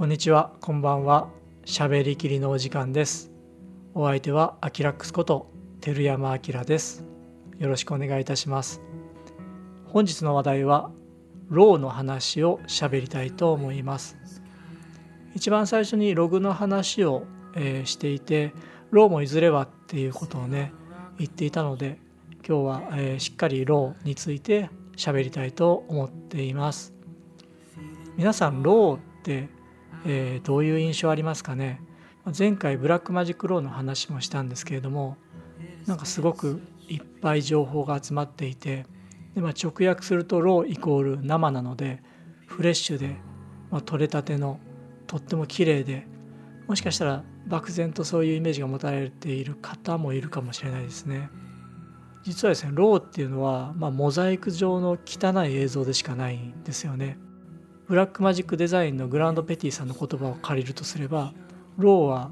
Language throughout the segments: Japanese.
こんにちは、こんばんは。しゃべりきりのお時間です。お相手はアキラックスこと照山明です。よろしくお願いいたします。本日の話題は RAWの話をしゃべりたいと思います。一番最初にログの話を、えーしていて、 RAWもいずれはっていうことをね言っていたので、今日は、えーしっかり RAWについてしゃべりたいと思っています。皆さん RAWって、えーどういう印象ありますかね？前回ブラックマジックローの話もしたんですけれどもなんかすごくいっぱい情報が集まっていてで、まあ、直訳すると RAWイコール生なのでフレッシュで、まあ、取れたてのとっても綺麗でもしかしたら漠然とそういうイメージが持たれている方もいるかもしれないですね。実はですね RAWっていうのは、まあ、モザイク状の汚い映像でしかないんですよね。ブラックマジックデザインのグランド・ペティさんの言葉を借りるとすればローは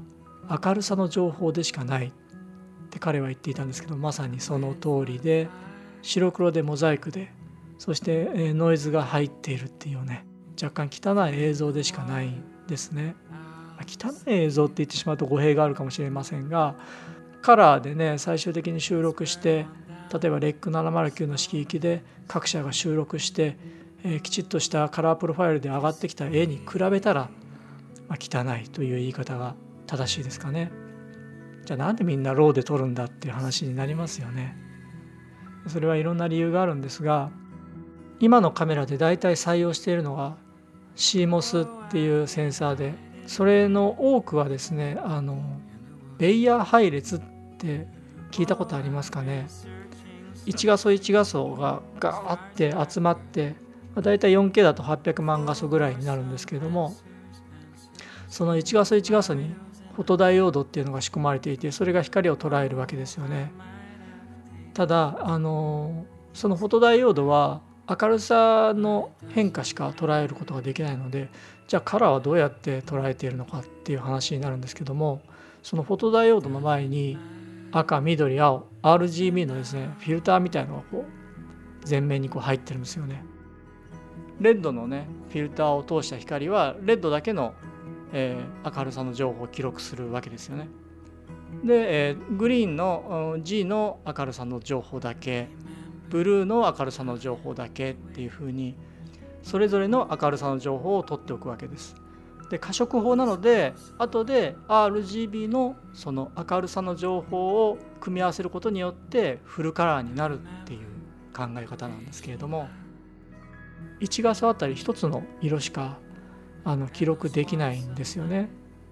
明るさの情報でしかないって彼は言っていたんですけどまさにその通りで白黒でモザイクでそしてノイズが入っているっていうね若干汚い映像でしかないんですね。汚い映像って言ってしまうと語弊があるかもしれませんがカラーでね最終的に収録して例えばレック709の色域で各社が収録してえーきちっとしたカラープロファイルで上がってきた絵に比べたら、まあ、汚いという言い方が正しいですかね。じゃあなんでみんなローで撮るんだっていう話になりますよね。それはいろんな理由があるんですが今のカメラで大体採用しているのが CMOS っていうセンサーでそれの多くはですねあのベイヤー配列って聞いたことありますかね1画素1画素がガーって集まってまあ大体 4K だと800万画素ぐらいになるんですけれどもその1画素1画素にフォトダイオードっていうのが仕込まれていてそれが光を捉えるわけですよね。ただあのそのフォトダイオードは明るさの変化しか捉えることができないのでじゃあカラーはどうやって捉えているのかっていう話になるんですけどもそのフォトダイオードの前に赤緑青 RGB のですねフィルターみたいのがこう前面にこう入ってるんですよね。レッドのねフィルターを通した光はレッドだけの、えー明るさの情報を記録するわけですよね。で、えーグリーンの G の明るさの情報だけブルーの明るさの情報だけっていうふうにそれぞれの明るさの情報を取っておくわけです。で可色法なので後で RGB のその明るさの情報を組み合わせることによってフルカラーになるっていう考え方なんですけれども1画素あたり1つの色しかあの記録できないんですよね。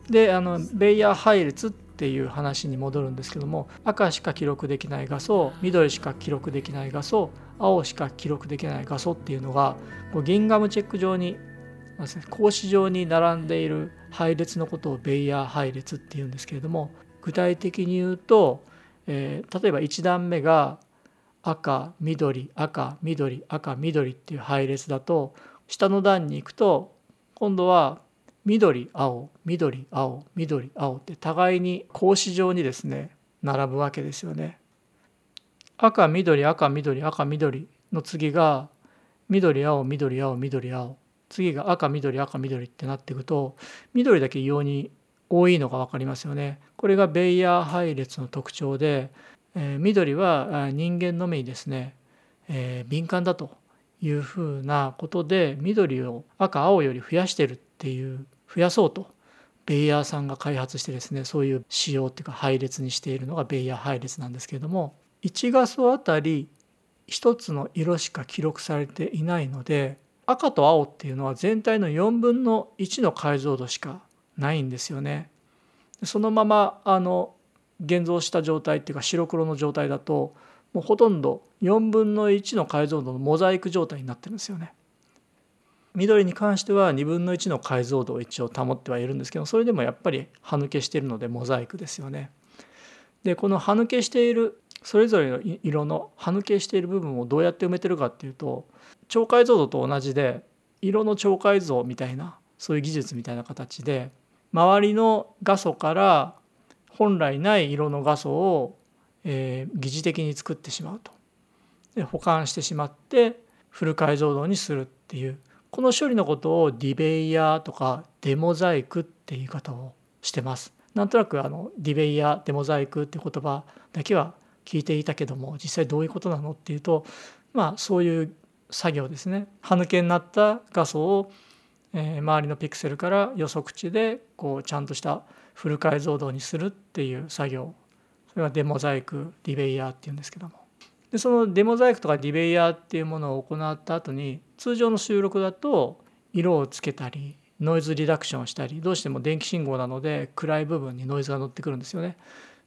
であのベイヤー配列っていう話に戻るんですけども赤しか記録できない画素緑しか記録できない画素青しか記録できない画素っていうのがこうギンガムチェック上に格子状に並んでいる配列のことをベイヤー配列っていうんですけれども具体的に言うと、えー例えば1段目が赤緑赤緑赤緑っていう配列だと下の段に行くと今度は緑青緑青緑青って互いに格子状にですね並ぶわけですよね。赤緑赤緑赤緑の次が緑青緑青緑青次が赤緑赤緑ってなっていくと緑だけ異様に多いのが分かりますよね。これがベイヤー配列の特徴で、えー緑は人間の目にですね、えー敏感だというふうなことで緑を赤青より増やしてるっていう増やそうとベイヤーさんが開発してですねそういう仕様っていうか配列にしているのがベイヤー配列なんですけれども1画素あたり1つの色しか記録されていないので赤と青っていうのは全体の4分の1の解像度しかないんですよね。そのままあの現像した状態っていうか白黒の状態だともうほとんど4分の1の解像度のモザイク状態になってるんですよね。緑に関しては2分の1の解像度を一応保ってはいるんですけどそれでもやっぱり歯抜けしているのでモザイクですよね。でこの歯抜けしているそれぞれの色の歯抜けしている部分をどうやって埋めてるかっていうと超解像度と同じで色の超解像みたいなそういう技術みたいな形で周りの画素から本来ない色の画素を、えー疑似的に作ってしまうと。で保管してしまってフル解像度にするっていう。この処理のことをディベイヤーとかデモザイクっていう言い方をしてます。なんとなくあのディベイヤーデモザイクって言葉だけは聞いていたけども実際どういうことなのっていうとまあそういう作業ですね。歯抜けになった画素を、えー、周りのピクセルから予測値でこうちゃんとしたフル解像度にするっていう作業それがデモザイクディベイヤーっていうんですけどもでそのデモザイクとかディベイヤーっていうものを行った後に通常の収録だと色をつけたりノイズリダクションしたりどうしても電気信号なので暗い部分にノイズが乗ってくるんですよね。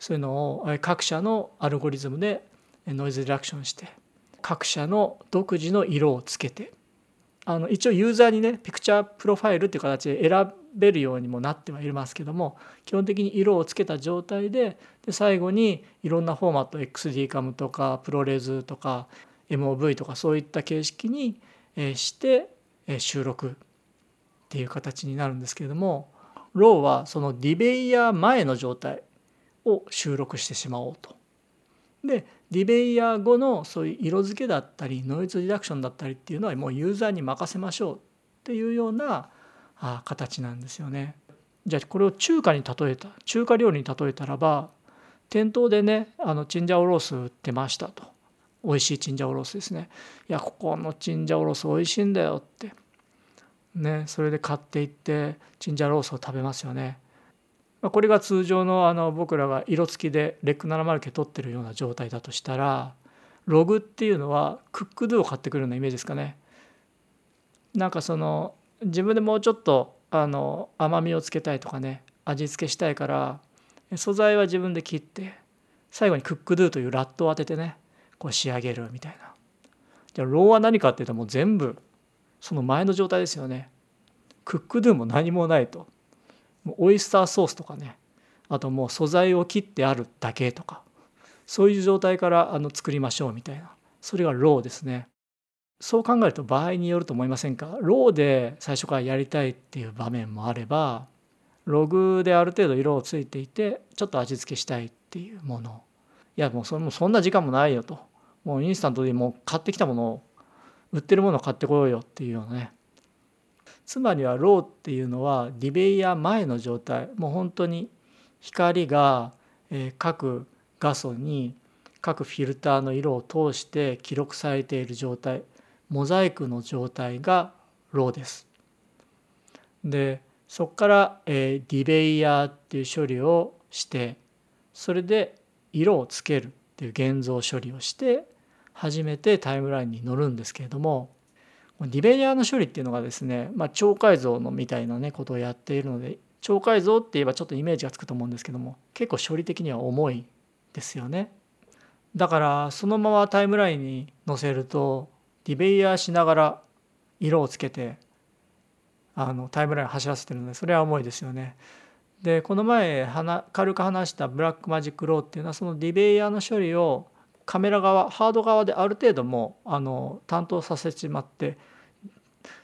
そういうのを各社のアルゴリズムでノイズリダクションして各社の独自の色をつけてあの一応ユーザーにねピクチャープロファイルっていう形で選べるようにもなってはいますけども基本的に色をつけた状態でで最後にいろんなフォーマット XDCAM とか ProRes とか MOV とかそういった形式にして収録っていう形になるんですけれどもローはそのディベイヤー前の状態を収録してしまおうと。でディベイヤー後のそういう色付けだったりノイズリダクションだったりっていうのはもうユーザーに任せましょうっていうようなあ形なんですよね。じゃあこれを中華に例えた中華料理に例えたらば店頭でねあのチンジャオロース売ってましたと。美味しいチンジャオロースですね。いやここのチンジャオロース美味しいんだよって。ねそれで買っていってチンジャオロースを食べますよね。まこれが通常のあの僕らが色付きでレック70系取ってるような状態だとしたらログっていうのはクックドゥを買ってくるようなイメージですかね。なんかその自分でもうちょっとあの甘みをつけたいとかね味付けしたいから素材は自分で切って最後にクックドゥという LUT を当ててねこう仕上げるみたいな。じゃあ RAW は何かっていうともう全部その前の状態ですよね。クックドゥも何もないと。オイスターソースとかねあともう素材を切ってあるだけとかそういう状態からあの作りましょうみたいな。それが RAW ですね。そう考えると場合によると思いませんか？ RAW で最初からやりたいっていう場面もあればログである程度色をついていてちょっと味付けしたいっていうもの。いやもうそれもそんな時間もないよと。もうインスタントでもう買ってきたものを売ってるものを買ってこようよっていうようなね。つまりはローっていうのはディベイヤー前の状態もう本当に光が各画素に各フィルターの色を通して記録されている状態モザイクの状態がローです。でそこから、えディベイヤーっていう処理をしてそれで色をつけるっていう現像処理をして初めてタイムラインに乗るんですけれどもディベリアの処理っていうのがですね、まあ、超解像のみたいなねことをやっているので超解像って言えばちょっとイメージがつくと思うんですけども結構処理的には重いですよね。だからそのままタイムラインに載せるとdebayer しながら色をつけてあのタイムライン走らせてるのでそれは重いですよね。でこの前軽く話したブラックマジックローっていうのはその debayer の処理をカメラ側ハード側である程度もあの担当させてしまって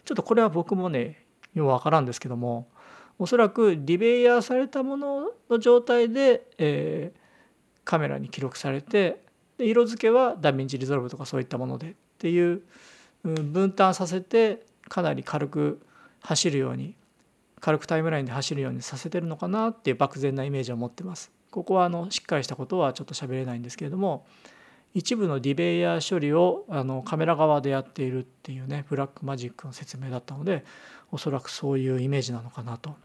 ちょっとこれは僕もねようわからんですけどもおそらく debayer されたものの状態で、えー、カメラに記録されてで色付けはダヴィンチリゾルブとかそういったものでっていう、うん、分担させてかなり軽く走るように軽くタイムラインで走るようにさせてるのかなっていう漠然なイメージを持ってます。ここはあのしっかりしたことはちょっと喋れないんですけれども一部の debayer 処理をあのカメラ側でやっているっていうねブラックマジックの説明だったのでおそらくそういうイメージなのかなと。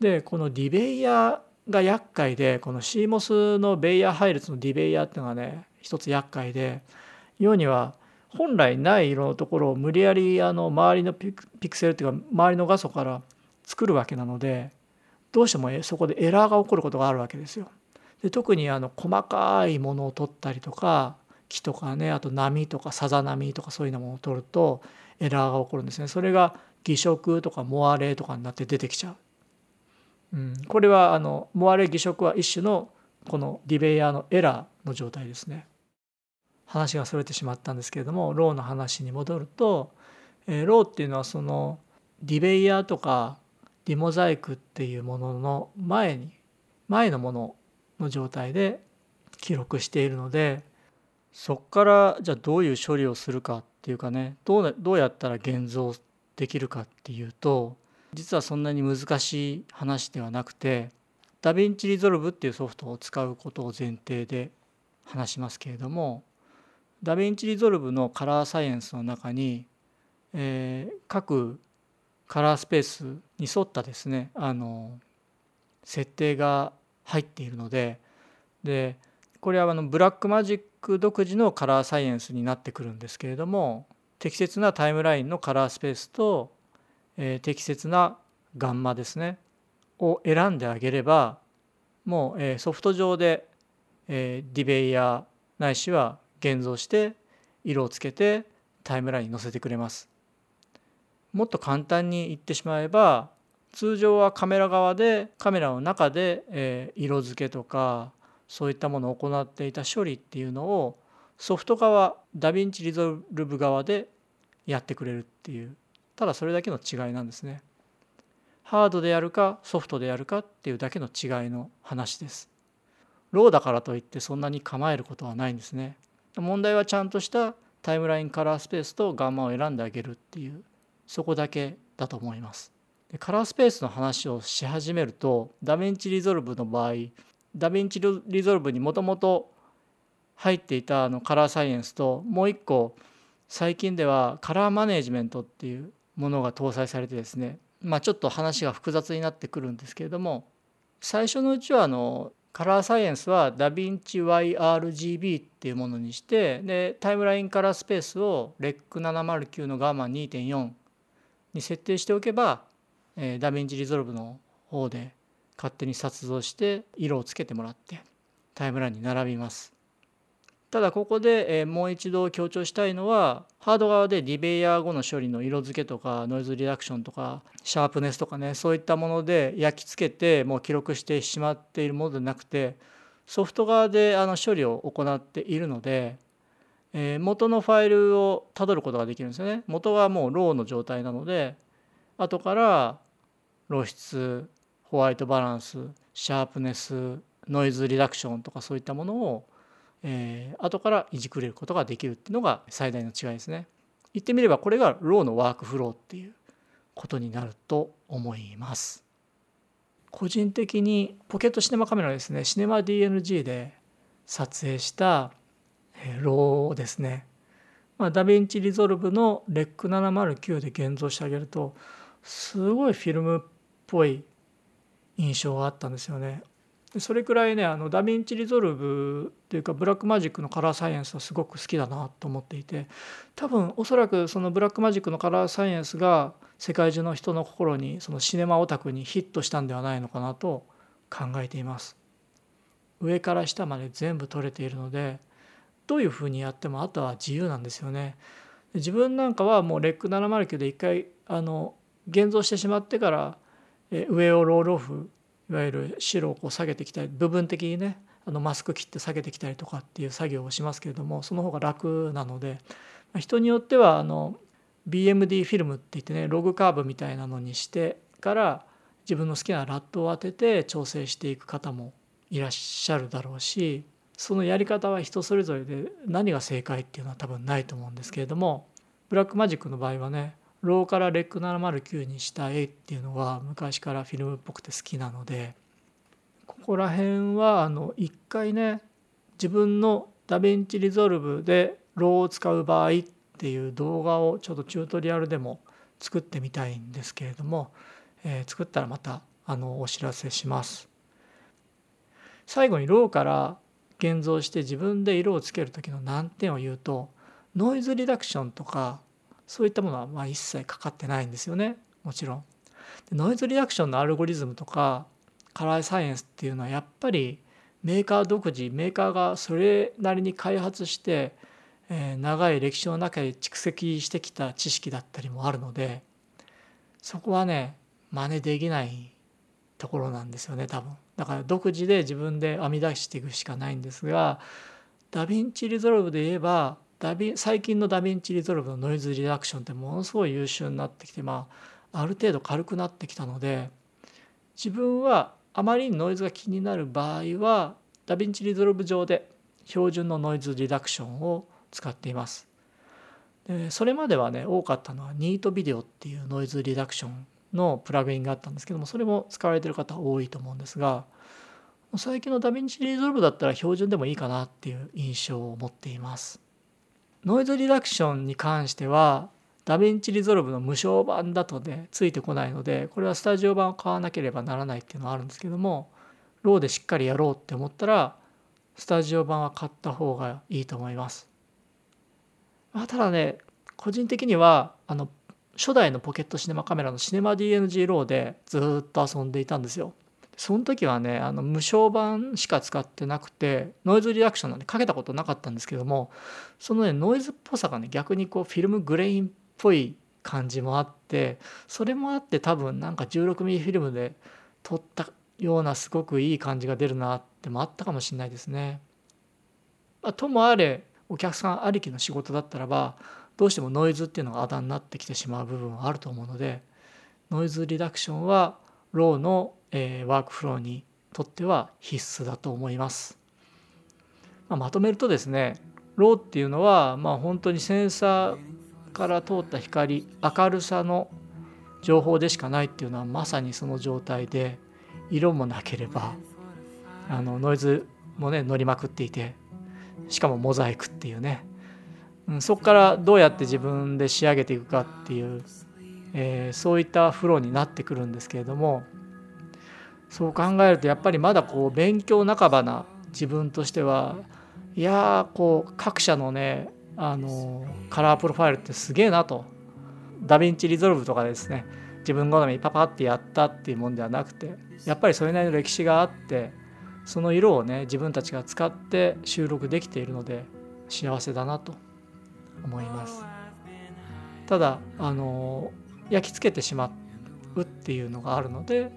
でこのディベイヤーが厄介でこの CMOS のベイヤー配列のディベイヤーっていうのがね一つ厄介で要には本来ない色のところを無理やりあの周りのピクセルっていうか周りの画素から作るわけなのでどうしてもそこでエラーが起こることがあるわけですよ。で特にあの細かいものを取ったりとか木とかねあと波とかさざ波とかそういうのものを取るとエラーが起こるんですね。それが偽色とかモアレとかになって出てきちゃう、うん、これはあのモアレ偽色は一種のこの debayer のエラーの状態ですね。話がそれてしまったんですけれども RAW の話に戻ると、えー、 RAW っていうのはその debayer とか demosaic っていうものの前に前のものの状態で記録しているのでそこからじゃあどういう処理をするかっていうかねどうどうやったら現像できるかっていうと実はそんなに難しい話ではなくてダヴィンチリゾルブっていうソフトを使うことを前提で話しますけれどもダヴィンチリゾルブのカラーサイエンスの中に、えー、各カラースペースに沿ったですねあの設定が入っているのででこれはあのブラックマジック独自のカラーサイエンスになってくるんですけれども適切なタイムラインのカラースペースと、えー、適切なガンマですねを選んであげればもう、えー、ソフト上で、えー、 debayer ないしは現像して色をつけてタイムラインに載せてくれます。もっと簡単に言ってしまえば通常はカメラ側でカメラの中で、え、色付けとかそういったものを行っていた処理っていうのをソフト側ダヴィンチリゾルブ側でやってくれるっていうただそれだけの違いなんですね。ハードでやるかソフトでやるかっていうだけの違いの話です。 RAW だからといってそんなに構えることはないんですね。問題はちゃんとしたタイムラインカラースペースとガンマを選んであげるっていうそこだけだと思います。でカラースペースの話をし始めるとダヴィンチリゾルブの場合ダヴィンチリゾルブにもともと入っていたあのカラーサイエンスともう一個最近ではカラーマネジメントっていうものが搭載されてですねまあちょっと話が複雑になってくるんですけれども最初のうちはあのカラーサイエンスはダヴィンチ YRGB っていうものにしてでタイムラインカラースペースを REC709 のガンマ2.4に設定しておけば、えー、ダヴィンチリゾルブの方で勝手に現像して色をつけてもらってタイムラインに並びます。ただここでえもう一度強調したいのはハード側で debayer 後の処理の色付けとかノイズリダクションとかシャープネスとかねそういったもので焼き付けてもう記録してしまっているものでなくてソフト側であの処理を行っているのでえ元のファイルをたどることができるんですよね元はもうローの状態なので後から露出ホワイトバランスシャープネスノイズリダクションとかそういったものをえー、後からいじくれることができるっていうのが最大の違いですね。言ってみればこれがローのワークフローっていうことになると思います。個人的にポケットシネマカメラですねシネマ DNG で撮影した RAW ですね、まあ、ダヴィンチリゾルブの REC709 で現像してあげるとすごいフィルムっぽい印象があったんですよねそれくらいねあのダヴィンチリゾルブっていうかブラックマジックのカラーサイエンスはすごく好きだなと思っていて多分おそらくそのブラックマジックのカラーサイエンスが世界中の人の心にそのシネマオタクにヒットしたんではないのかなと考えています。上から下まで全部撮れているのでどういうふうにやってもあとは自由なんですよね。自分なんかはもうレック709で一回あの現像してしまってから上をロールオフいわゆる白をこう下げてきたり部分的にねあのマスク切って下げてきたりとかっていう作業をしますけれどもその方が楽なので人によってはあの BMD フィルムって言ってねログカーブみたいなのにしてから自分の好きな LUT を当てて調整していく方もいらっしゃるだろうしそのやり方は人それぞれで何が正解っていうのは多分ないと思うんですけれどもブラックマジックの場合はね RAW から REC709 にした絵っていうのは昔からフィルムっぽくて好きなのでここら辺はあの一回ね自分のダヴィンチリゾルブで RAW を使う場合っていう動画をちょっとチュートリアルでも作ってみたいんですけれども、えー、作ったらまたあのお知らせします。最後にローから現像して自分で色をつける時の難点を言うとノイズリダクションとかそういったものはまあ一切かかってないんですよねもちろん。ノイズリダクションのアルゴリズムとかカラーサイエンスっていうのはやっぱりメーカー独自メーカーがそれなりに開発して、えー、長い歴史の中で蓄積してきた知識だったりもあるのでそこはね真似できないところなんですよね多分。だから独自で自分で編み出していくしかないんですがダヴィンチリゾルブで言えばダビ最近のダヴィンチリゾルブのノイズリダクションってものすごい優秀になってきてまあある程度軽くなってきたので自分はあまりにノイズが気になる場合はDaVinci Resolve 上で標準のノイズリダクションを使っています。でそれまではね多かったのは Neat Video っていうノイズリダクションのプラグインがあったんですけどもそれも使われてる方多いと思うんですが最近の DaVinci Resolve だったら標準でもいいかなっていう印象を持っています。ノイズリダクションに関しては DaVinci Resolve の無償版だとねついてこないのでこれはスタジオ版を買わなければならないっていうのはあるんですけどもRAW でしっかりやろうって思ったらスタジオ版は買った方がいいと思います。まあ、ただね個人的にはあの初代の Pocket Cinema Camera のシネマ DNG ローでずっと遊んでいたんですよ。その時はねあの無償版しか使ってなくてノイズリダクションなんてかけたことなかったんですけどもそのねノイズっぽさがね逆にこうフィルムグレインっぽい感じもあってそれもあって多分なんか 16mm フィルムで撮ったようなすごくいい感じが出るなってもあったかもしれないですね。まあ、ともあれお客さんありきの仕事だったらばどうしてもノイズっていうのがあだになってきてしまう部分はあると思うのでノイズリダクションはローの、えー、ワークフローにとっては必須だと思います。まあ、まとめるとですねローっていうのは、まあ、本当にセンサーから通った光明るさの情報でしかないっていうのはまさにその状態で色もなければあのノイズもね乗りまくっていてしかもモザイクっていうね、うん、そこからどうやって自分で仕上げていくかっていう、えー、そういったフローになってくるんですけれどもそう考えるとやっぱりまだこう勉強半ばな自分としてはいやこう各社のねあのカラープロファイルってすげえなと。 DaVinci Resolve とかですね。自分好みにパパってやったっていうもんではなくてやっぱりそれなりの歴史があってその色をね自分たちが使って収録できているので幸せだなと思います。ただあの焼き付けてしまうっていうのがあるので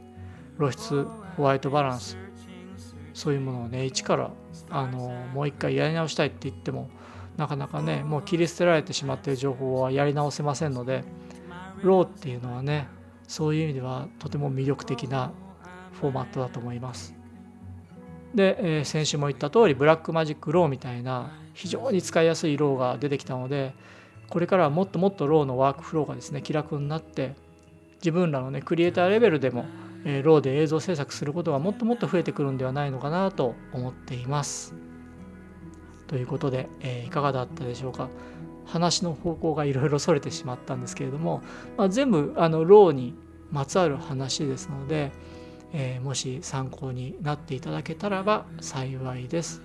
露出ホワイトバランスそういうものをね一からあのもう一回やり直したいって言ってもなかなかねもう切り捨てられてしまっている情報はやり直せませんので RAW っていうのはねそういう意味ではとても魅力的なフォーマットだと思います。で、えー、先週も言った通り Blackmagic RAW みたいな非常に使いやすい RAW が出てきたのでこれからはもっともっと RAW のワークフローがですね気楽になって自分らのねクリエイターレベルでも、えー、ローで映像制作することがもっともっと増えてくるんではないのかなと思っています。ということで、えー、いかがだったでしょうか。話の方向がいろいろそれてしまったんですけれども、まあ、全部あのローにまつわる話ですので、えー、もし参考になっていただけたらば幸いです。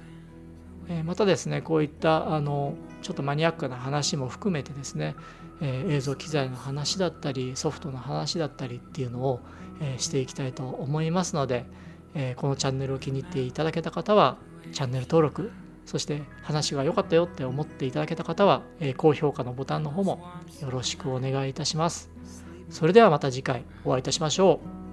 えー、またですねこういったあのちょっとマニアックな話も含めてですね、えー、映像機材の話だったりソフトの話だったりっていうのを、えしていきたいと思いますので、えこのチャンネルを気に入っていただけた方はチャンネル登録そして話が良かったよって思っていただけた方は、え高評価のボタンの方もよろしくお願いいたします。それではまた次回お会いいたしましょう。